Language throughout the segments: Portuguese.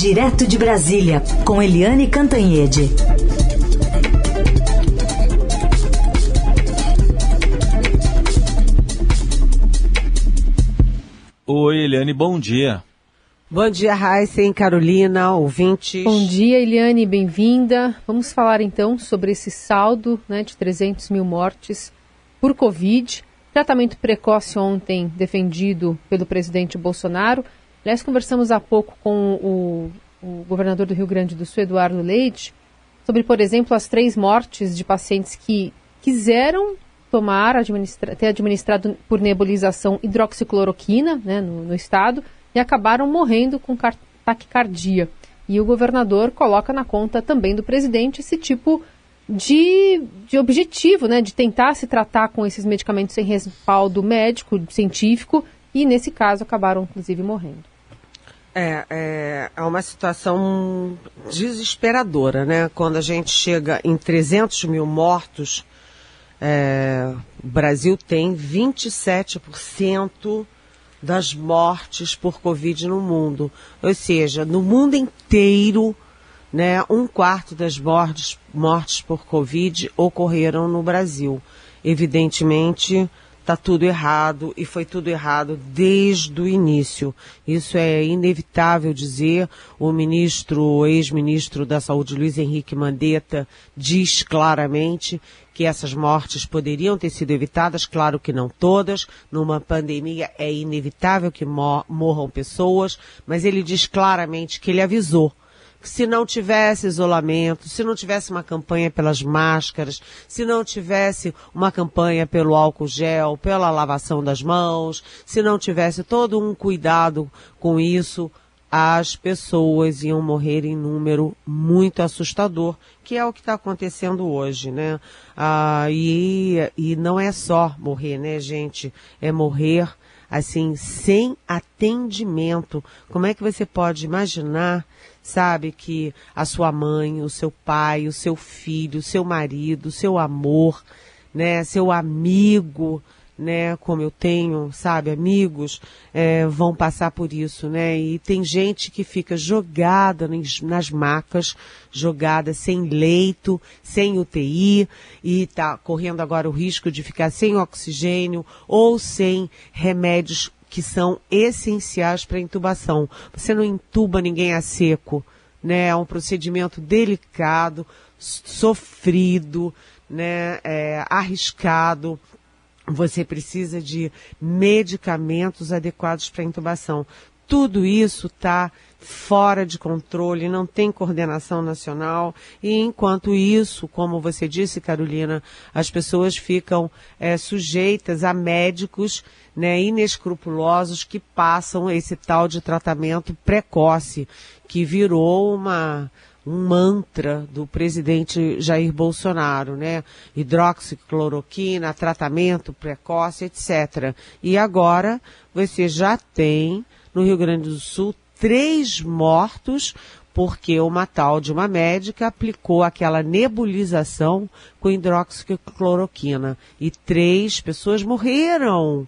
Direto de Brasília, com Eliane Cantanhede. Oi, Eliane, bom dia. Bom dia, Heisen, Carolina, ouvintes. Bom dia, Eliane, bem-vinda. Vamos falar então sobre esse saldo né, de 300 mil mortes por Covid. Tratamento precoce ontem defendido pelo presidente Bolsonaro. Aliás, conversamos há pouco com o, o governador do Rio Grande do Sul, Eduardo Leite, sobre, por exemplo, as três mortes de pacientes que quiseram tomar, administra ter administrado por nebulização hidroxicloroquina né, no, no estado e acabaram morrendo com taquicardia. E o governador coloca na conta também do presidente esse tipo de, de objetivo, né, de tentar se tratar com esses medicamentos sem respaldo médico, científico, e nesse caso acabaram inclusive morrendo. É, é, é uma situação desesperadora, né? Quando a gente chega em 300 mil mortos, é, o Brasil tem 27% das mortes por Covid no mundo. Ou seja, no mundo inteiro, né, um quarto das mortes, mortes por Covid ocorreram no Brasil. Evidentemente, está tudo errado e foi tudo errado desde o início. Isso é inevitável dizer. O ministro, ex-ministro da Saúde, Luiz Henrique Mandetta, diz claramente que essas mortes poderiam ter sido evitadas, claro que não todas. Numa pandemia é inevitável que morram pessoas, mas ele diz claramente que ele avisou se não tivesse isolamento, se não tivesse uma campanha pelas máscaras, se não tivesse uma campanha pelo álcool gel, pela lavação das mãos, se não tivesse todo um cuidado com isso, as pessoas iam morrer em número muito assustador, que é o que está acontecendo hoje, né? Ah, e, e não é só morrer, né, gente? É morrer, assim, sem atendimento. Como é que você pode imaginar, sabe, que a sua mãe, o seu pai, o seu filho, o seu marido, o seu amor, né, seu amigo, né, como eu tenho, sabe, amigos, é, vão passar por isso, né, e tem gente que fica jogada nas, macas, jogada sem leito, sem UTI, e está correndo agora o risco de ficar sem oxigênio ou sem remédios que são essenciais para intubação. Você não intuba ninguém a seco, né, é um procedimento delicado, sofrido, né, é, arriscado, você precisa de medicamentos adequados para intubação. Tudo isso está fora de controle, não tem coordenação nacional e enquanto isso, como você disse, Carolina, as pessoas ficam é, sujeitas a médicos né, inescrupulosos que passam esse tal de tratamento precoce, que virou uma um mantra do presidente Jair Bolsonaro, né? Hidroxicloroquina, tratamento precoce, etc. E agora você já tem no Rio Grande do Sul três mortos porque uma tal de uma médica aplicou aquela nebulização com hidroxicloroquina e três pessoas morreram.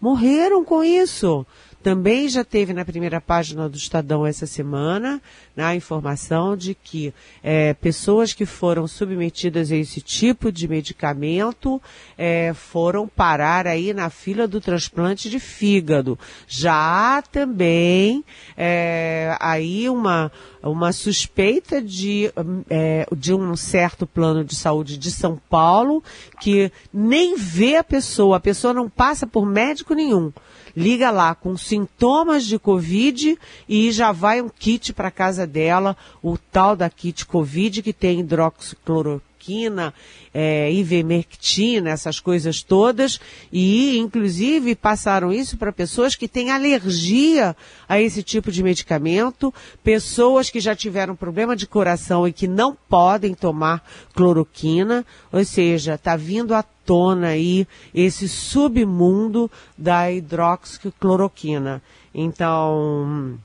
Morreram com isso. Também já teve na primeira página do Estadão essa semana né, a informação de que é, pessoas que foram submetidas a esse tipo de medicamento é, foram parar aí na fila do transplante de fígado. Já há também é, aí uma, uma suspeita de, é, de um certo plano de saúde de São Paulo que nem vê a pessoa, a pessoa não passa por médico nenhum liga lá com sintomas de Covid e já vai um kit para casa dela, o tal da kit Covid que tem hidroxicloroquina cloroquina, é, ivermectina, essas coisas todas, e inclusive passaram isso para pessoas que têm alergia a esse tipo de medicamento, pessoas que já tiveram problema de coração e que não podem tomar cloroquina, ou seja, está vindo à tona aí esse submundo da hidroxicloroquina. Então,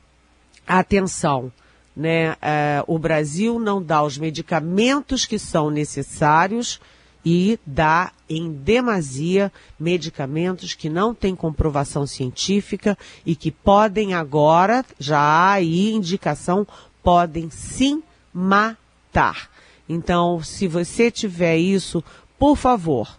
atenção né, é, o Brasil não dá os medicamentos que são necessários e dá em demasia medicamentos que não têm comprovação científica e que podem agora, já há aí indicação, podem sim matar. Então, se você tiver isso, por favor,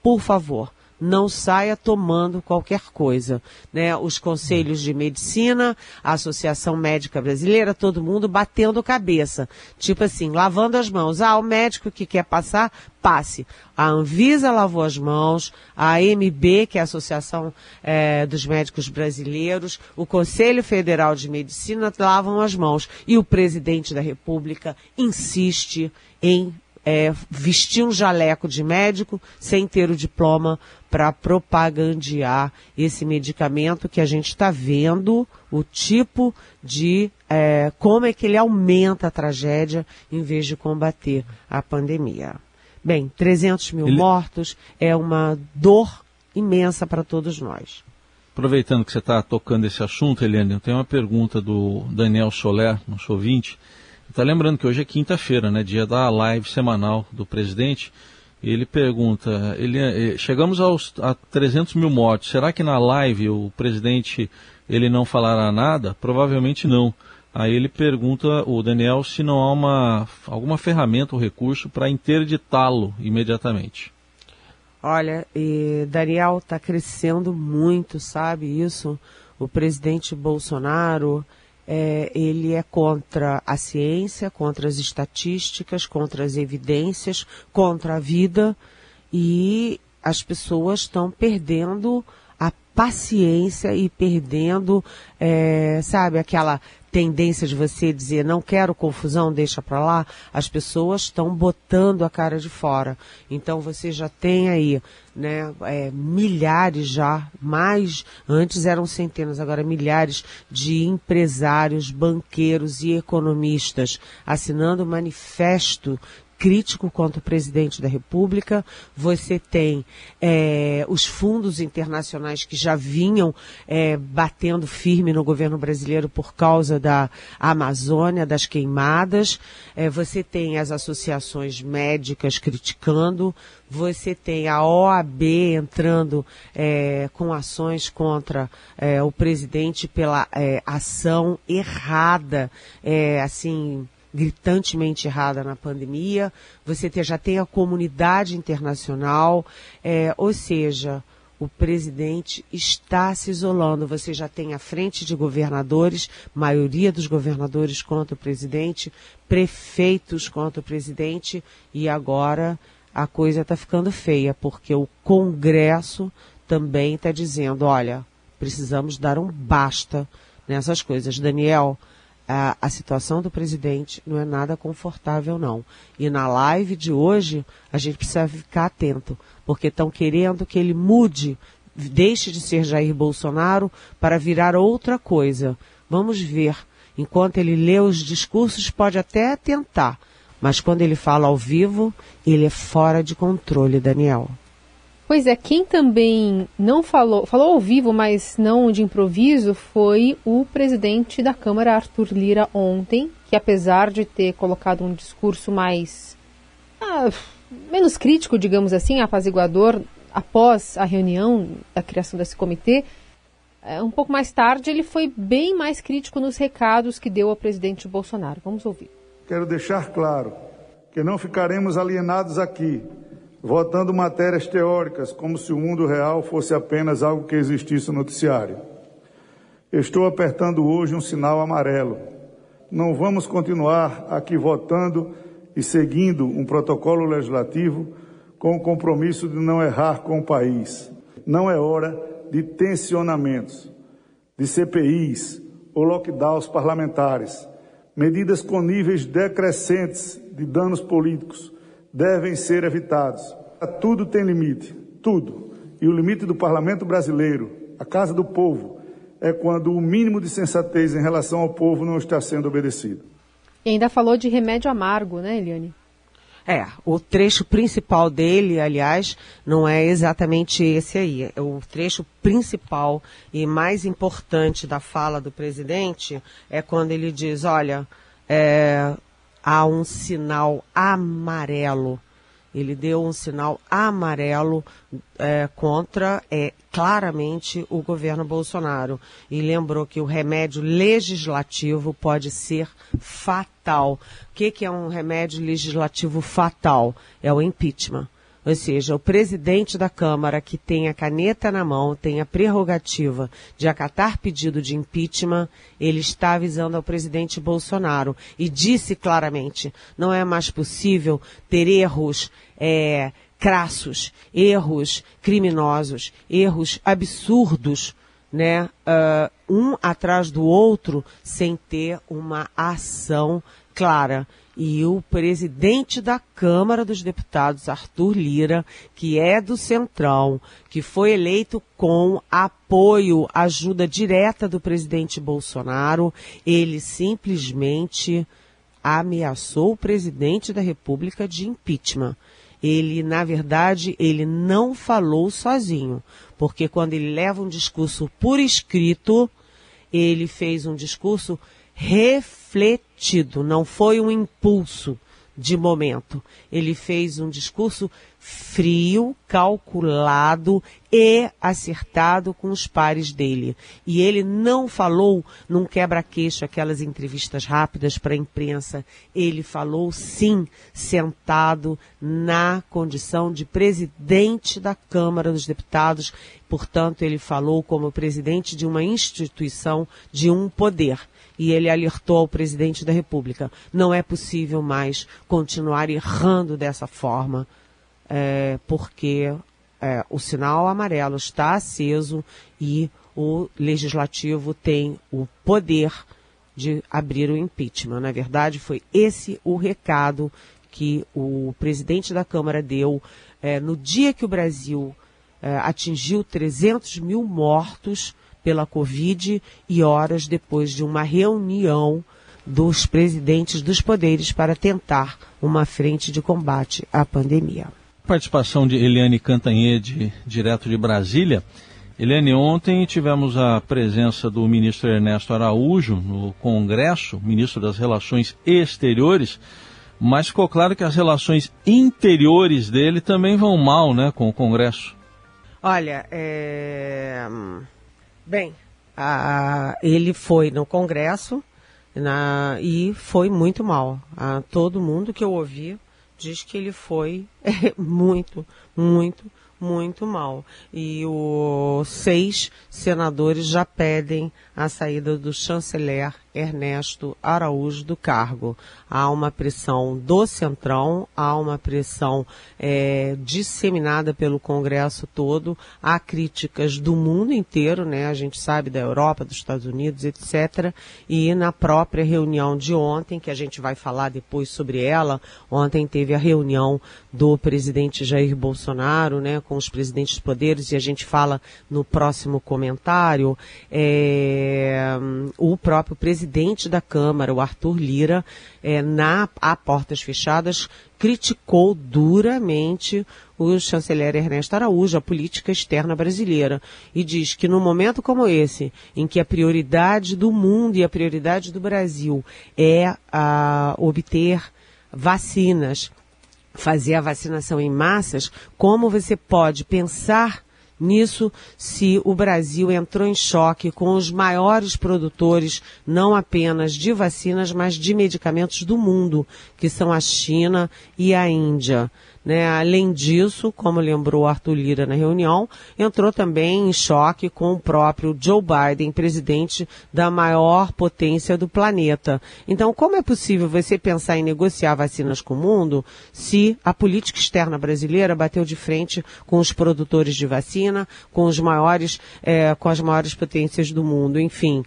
por favor, não saia tomando qualquer coisa. Né? Os conselhos de medicina, a Associação Médica Brasileira, todo mundo batendo cabeça. Tipo assim, lavando as mãos. Ah, o médico que quer passar, passe. A Anvisa lavou as mãos, a AMB, que é a Associação é, dos Médicos Brasileiros, o Conselho Federal de Medicina lavam as mãos. E o presidente da República insiste em é, vestir um jaleco de médico sem ter o diploma para propagandear esse medicamento que a gente está vendo o tipo de é, como é que ele aumenta a tragédia em vez de combater a pandemia. Bem, 300 mil ele... mortos é uma dor imensa para todos nós. Aproveitando que você está tocando esse assunto, Helene, eu tenho uma pergunta do Daniel Soler, nosso ouvinte. Está lembrando que hoje é quinta-feira, né, dia da live semanal do presidente. Ele pergunta, ele, eh, chegamos aos, a 300 mil mortes, será que na live o presidente ele não falará nada? Provavelmente não. Aí ele pergunta, o Daniel, se não há uma, alguma ferramenta ou recurso para interditá-lo imediatamente. Olha, Daniel está crescendo muito, sabe isso? O presidente Bolsonaro, é, ele é contra a ciência, contra as estatísticas, contra as evidências, contra a vida. E as pessoas estão perdendo paciência e perdendo, é, sabe, aquela tendência de você dizer não quero confusão, deixa para lá, as pessoas estão botando a cara de fora. Então você já tem aí, né, é, milhares já, mais, antes eram centenas, agora milhares de empresários, banqueiros e economistas assinando manifesto crítico contra o presidente da República, você tem é, os fundos internacionais que já vinham é, batendo firme no governo brasileiro por causa da Amazônia, das queimadas, é, você tem as associações médicas criticando, você tem a OAB entrando é, com ações contra é, o presidente pela é, ação errada, assim, gritantemente errada na pandemia, você já tem a comunidade internacional, é, ou seja, o presidente está se isolando. Você já tem a frente de governadores, maioria dos governadores contra o presidente, prefeitos contra o presidente, e agora a coisa está ficando feia, porque o Congresso também está dizendo, olha, precisamos dar um basta nessas coisas. Daniel, a, a situação do presidente não é nada confortável, não. E na live de hoje, a gente precisa ficar atento, porque estão querendo que ele mude, deixe de ser Jair Bolsonaro para virar outra coisa. Vamos ver. Enquanto ele lê os discursos, pode até tentar, mas quando ele fala ao vivo, ele é fora de controle, Daniel. Pois é, quem também não falou, falou ao vivo, mas não de improviso, foi o presidente da Câmara, Arthur Lira, ontem, que apesar de ter colocado um discurso mais. Ah, menos crítico, digamos assim, apaziguador, após a reunião da criação desse comitê, é, um pouco mais tarde ele foi bem mais crítico nos recados que deu ao presidente Bolsonaro. Vamos ouvir. Quero deixar claro que não ficaremos alienados aqui votando matérias teóricas como se o mundo real fosse apenas algo que existisse no noticiário. Estou apertando hoje um sinal amarelo. Não vamos continuar aqui votando e seguindo um protocolo legislativo com o compromisso de não errar com o país. Não é hora de tensionamentos, de CPIs ou lockdowns parlamentares, medidas com níveis decrescentes de danos políticos devem ser evitados. Tudo tem limite, tudo. E o limite do parlamento brasileiro, a casa do povo, é quando o mínimo de sensatez em relação ao povo não está sendo obedecido. E ainda falou de remédio amargo, né, Eliane? É, o trecho principal dele, aliás, não é exatamente esse aí. É o trecho principal e mais importante da fala do presidente é quando ele diz: olha, é, há um sinal amarelo ele deu um sinal amarelo é, contra é, claramente o governo Bolsonaro e lembrou que o remédio legislativo pode ser fatal. O que, que é um remédio legislativo fatal? É o impeachment. Ou seja, o presidente da Câmara, que tem a caneta na mão, tem a prerrogativa de acatar pedido de impeachment, ele está avisando ao presidente Bolsonaro. E disse claramente: não é mais possível ter erros é, crassos, erros criminosos, erros absurdos, né, uh, um atrás do outro, sem ter uma ação clara e o presidente da Câmara dos Deputados, Arthur Lira, que é do Centrão, que foi eleito com apoio, ajuda direta do presidente Bolsonaro, ele simplesmente ameaçou o presidente da República de impeachment. Ele, na verdade, ele não falou sozinho, porque quando ele leva um discurso por escrito, ele fez um discurso refletido, não foi um impulso de momento. Ele fez um discurso frio, calculado e acertado com os pares dele. E ele não falou num quebra-queixo, aquelas entrevistas rápidas para a imprensa. Ele falou sim, sentado na condição de presidente da Câmara dos Deputados. Portanto, ele falou como presidente de uma instituição de um poder e ele alertou ao presidente da República: não é possível mais continuar errando dessa forma, é, porque é, o sinal amarelo está aceso e o legislativo tem o poder de abrir o impeachment. Na verdade, foi esse o recado que o presidente da Câmara deu é, no dia que o Brasil é, atingiu 300 mil mortos pela Covid e horas depois de uma reunião dos presidentes dos poderes para tentar uma frente de combate à pandemia. Participação de Eliane Cantanhede, direto de Brasília. Eliane, ontem tivemos a presença do ministro Ernesto Araújo no Congresso, ministro das Relações Exteriores, mas ficou claro que as relações interiores dele também vão mal né, com o Congresso. Olha, é... Bem, ele foi no Congresso na, e foi muito mal. Todo mundo que eu ouvi diz que ele foi é, muito, muito, muito mal. E os seis senadores já pedem a saída do chanceler Ernesto Araújo do cargo. Há uma pressão do Centrão, há uma pressão é, disseminada pelo Congresso todo, há críticas do mundo inteiro, né? A gente sabe da Europa, dos Estados Unidos, etc. E na própria reunião de ontem, que a gente vai falar depois sobre ela, ontem teve a reunião do presidente Jair Bolsonaro, né, com os presidentes dos poderes, e a gente fala no próximo comentário, é, o próprio presidente presidente da Câmara, o Arthur Lira, é, na, a portas fechadas, criticou duramente o chanceler Ernesto Araújo, a política externa brasileira, e diz que no momento como esse, em que a prioridade do mundo e a prioridade do Brasil é a, obter vacinas, fazer a vacinação em massas, como você pode pensar nisso se o Brasil entrou em choque com os maiores produtores, não apenas de vacinas, mas de medicamentos do mundo, que são a China e a Índia. Né? Além disso, como lembrou Arthur Lira na reunião, entrou também em choque com o próprio Joe Biden, presidente da maior potência do planeta. Então, como é possível você pensar em negociar vacinas com o mundo se a política externa brasileira bateu de frente com os produtores de vacina, com os maiores, é, com as maiores potências do mundo, enfim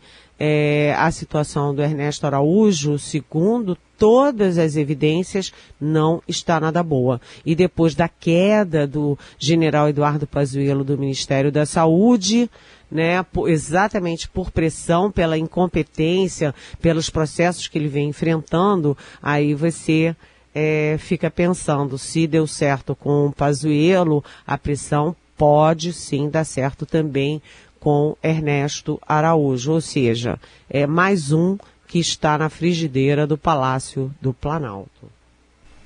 é, a situação do Ernesto Araújo, segundo todas as evidências, não está nada boa. E depois da queda do general Eduardo Pazuello do Ministério da Saúde, né, exatamente por pressão, pela incompetência, pelos processos que ele vem enfrentando, aí você é, fica pensando se deu certo com o Pazuello, a pressão pode sim dar certo também com Ernesto Araújo, ou seja, é mais um que está na frigideira do Palácio do Planalto.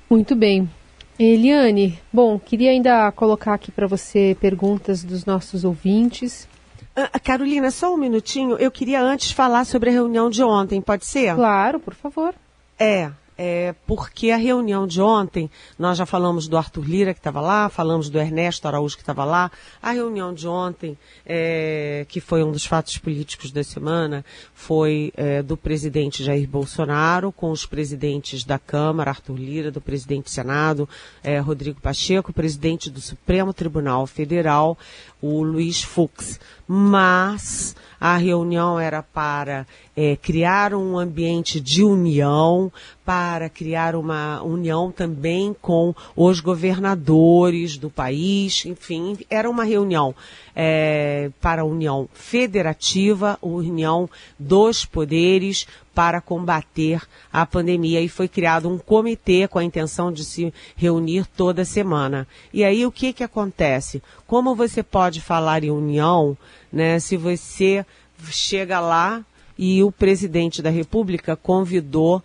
Muito bem. Eliane, bom, queria ainda colocar aqui para você perguntas dos nossos ouvintes. Ah, Carolina, só um minutinho. Eu queria antes falar sobre a reunião de ontem, pode ser? Claro, por favor. É, é, porque a reunião de ontem, nós já falamos do Arthur Lira que estava lá, falamos do Ernesto Araújo que estava lá. A reunião de ontem, é, que foi um dos fatos políticos da semana, foi é, do presidente Jair Bolsonaro com os presidentes da Câmara, Arthur Lira, do presidente do Senado, é, Rodrigo Pacheco, presidente do Supremo Tribunal Federal, o Luiz Fux. Mas a reunião era para é, criar um ambiente de união, para criar uma união também com os governadores do país, enfim, era uma reunião é, para a união federativa, união dos poderes para combater a pandemia e foi criado um comitê com a intenção de se reunir toda semana. E aí o que que acontece? Como você pode falar em união, né, se você chega lá e o presidente da República convidou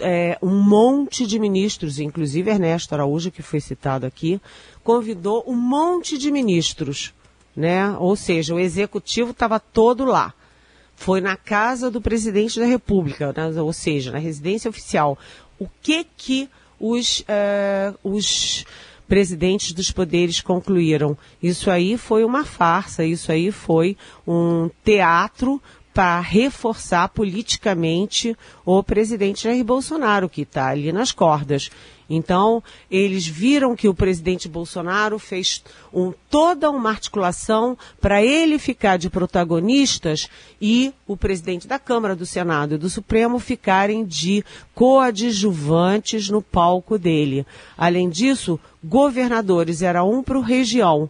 é, um monte de ministros, inclusive Ernesto Araújo, que foi citado aqui, convidou um monte de ministros, né? Ou seja, o executivo estava todo lá. Foi na casa do presidente da República, né? ou seja, na residência oficial. O que que os, é, os presidentes dos poderes concluíram? Isso aí foi uma farsa, isso aí foi um teatro para reforçar politicamente o presidente Jair Bolsonaro, que está ali nas cordas. Então, eles viram que o presidente Bolsonaro fez um, toda uma articulação para ele ficar de protagonistas e o presidente da Câmara, do Senado e do Supremo ficarem de coadjuvantes no palco dele. Além disso, governadores, era um para o região.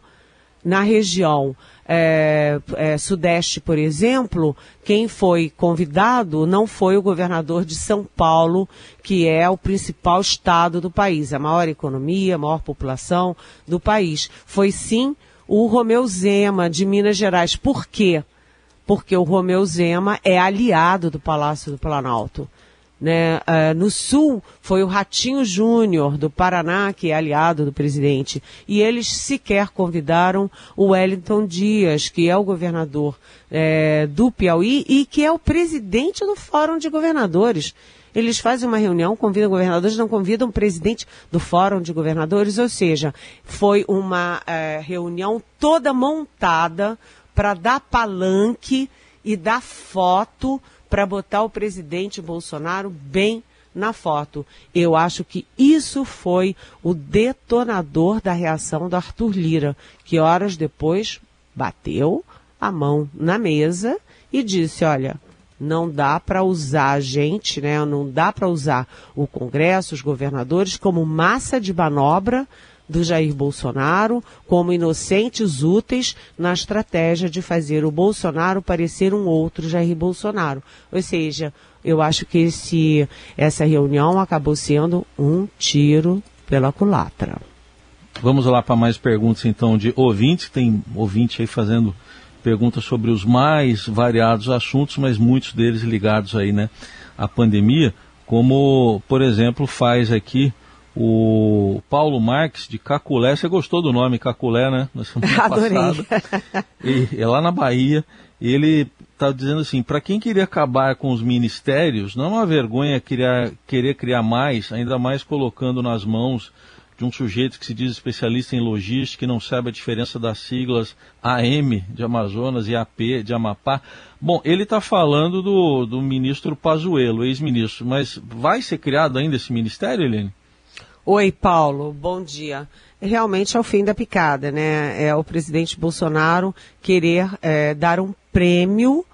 Na região, é, é, Sudeste, por exemplo, quem foi convidado não foi o governador de São Paulo, que é o principal estado do país, a maior economia, a maior população do país. Foi sim o Romeu Zema, de Minas Gerais. Por quê? Porque o Romeu Zema é aliado do Palácio do Planalto. Né? Uh, no sul foi o Ratinho Júnior do Paraná, que é aliado do presidente, e eles sequer convidaram o Wellington Dias, que é o governador é, do Piauí e que é o presidente do Fórum de Governadores. Eles fazem uma reunião, convidam governadores, não convidam o presidente do Fórum de Governadores, ou seja, foi uma é, reunião toda montada para dar palanque e dar foto para botar o presidente Bolsonaro bem na foto. Eu acho que isso foi o detonador da reação do Arthur Lira, que horas depois bateu a mão na mesa e disse: olha, não dá para usar a gente, né? Não dá para usar o Congresso, os governadores como massa de manobra do Jair Bolsonaro como inocentes úteis na estratégia de fazer o Bolsonaro parecer um outro Jair Bolsonaro. Ou seja, eu acho que esse, essa reunião acabou sendo um tiro pela culatra. Vamos lá para mais perguntas então de ouvintes. Tem ouvinte aí fazendo perguntas sobre os mais variados assuntos, mas muitos deles ligados aí, né, à pandemia, como, por exemplo, faz aqui o Paulo Marques de Caculé. Você gostou do nome Caculé, né? Na semana Adorei. passada. E, é lá na Bahia. Ele está dizendo assim: para quem queria acabar com os ministérios, não é uma vergonha criar, querer criar mais, ainda mais colocando nas mãos de um sujeito que se diz especialista em logística e não sabe a diferença das siglas AM de Amazonas e AP de Amapá. Bom, ele está falando do, do ministro Pazuello, ex-ministro, mas vai ser criado ainda esse ministério, Helene? Oi, Paulo, bom dia. Realmente é o fim da picada, né? É o presidente Bolsonaro querer é, dar um prêmio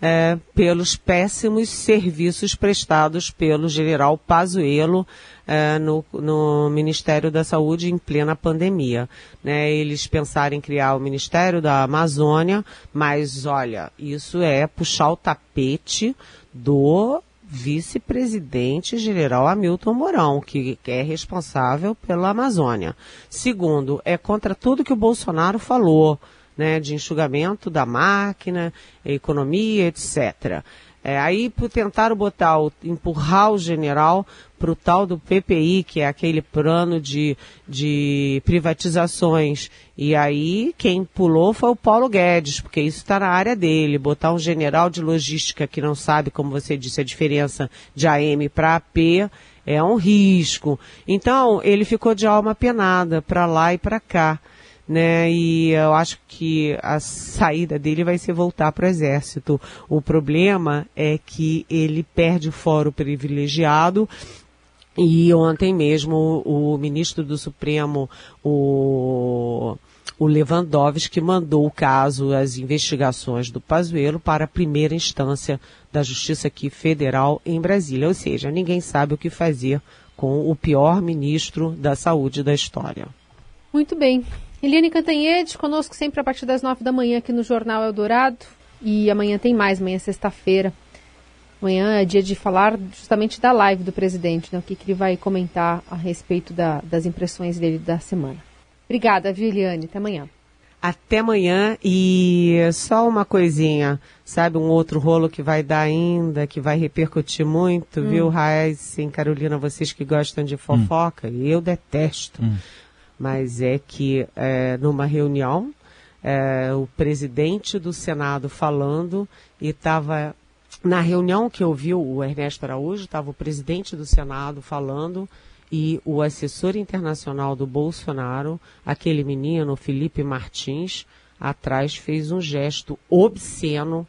é, pelos péssimos serviços prestados pelo general Pazuello é, no, no, Ministério da Saúde em plena pandemia. Né? Eles pensaram em criar o Ministério da Amazônia, mas olha, isso é puxar o tapete do vice-presidente general Hamilton Mourão, que é responsável pela Amazônia. Segundo, é contra tudo que o Bolsonaro falou, né, de enxugamento da máquina, economia, etc. É, aí tentaram botar, empurrar o general para o tal do PPI, que é aquele plano de, de privatizações. E aí quem pulou foi o Paulo Guedes, porque isso está na área dele. Botar um general de logística que não sabe, como você disse, a diferença de AM para AP é um risco. Então ele ficou de alma penada para lá e para cá né? E eu acho que a saída dele vai ser voltar para o exército. O problema é que ele perde o fórum privilegiado e ontem mesmo o, ministro do Supremo, o, o Lewandowski, mandou o caso, as investigações do Pazuello para a primeira instância da Justiça aqui federal em Brasília. Ou seja, ninguém sabe o que fazer com o pior ministro da saúde da história. Muito bem. Eliane Cantanhede, conosco sempre a partir das nove da manhã aqui no Jornal Eldorado. E amanhã tem mais, amanhã é sexta-feira. Amanhã é dia de falar justamente da live do presidente, né? o que, que ele vai comentar a respeito da, das impressões dele da semana. Obrigada, viu, Eliane? Até amanhã. Até amanhã e só uma coisinha, sabe, um outro rolo que vai dar ainda, que vai repercutir muito, hum. viu, Raiz e Carolina, vocês que gostam de fofoca, hum. eu detesto. Hum mas é que é, numa reunião, é, o presidente do Senado falando e estava na reunião que ouviu o Ernesto Araújo, estava o presidente do Senado falando e o assessor internacional do Bolsonaro, aquele menino, Felipe Martins, atrás fez um gesto obsceno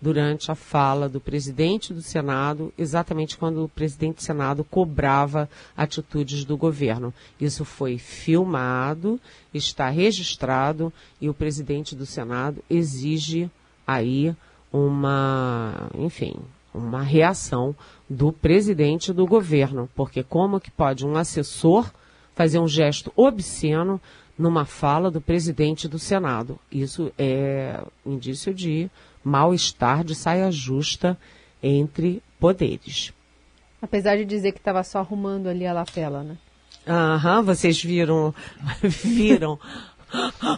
durante a fala do presidente do Senado, exatamente quando o presidente do Senado cobrava atitudes do governo. Isso foi filmado, está registrado e o presidente do Senado exige aí uma, enfim, uma reação do presidente do governo, porque como que pode um assessor fazer um gesto obsceno numa fala do presidente do Senado? Isso é indício de mal-estar de saia justa entre poderes. Apesar de dizer que estava só arrumando ali a lapela, né? Aham, vocês viram, viram.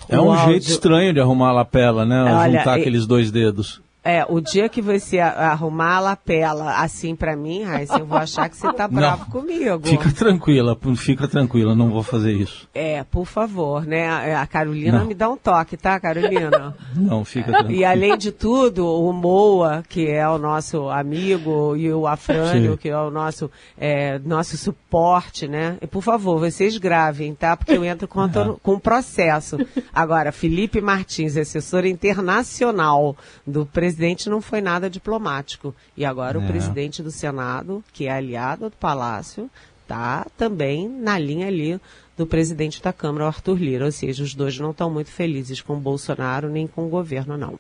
É um áudio. jeito estranho de arrumar a lapela, né? Olha, Juntar aqueles dois dedos. É, o dia que você arrumar a lapela assim para mim, Raíssa, eu vou achar que você tá bravo não, comigo. Fica tranquila, fica tranquila, não vou fazer isso. É, por favor, né? A Carolina não. me dá um toque, tá, Carolina? não, fica tranquila. E além de tudo, o Moa, que é o nosso amigo, e o Afrânio, Sim. que é o nosso, é, nosso suporte, né? E, por favor, vocês gravem, tá? Porque eu entro com, uhum. com processo. Agora, Felipe Martins, assessor internacional do presidente presidente não foi nada diplomático. E agora é. o presidente do Senado, que é aliado do Palácio, está também na linha ali do presidente da Câmara, Arthur Lira. Ou seja, os dois não estão muito felizes com o Bolsonaro nem com o governo, não.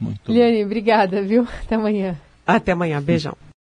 Muito Liane, obrigada, viu? Até amanhã. Até amanhã. Beijão.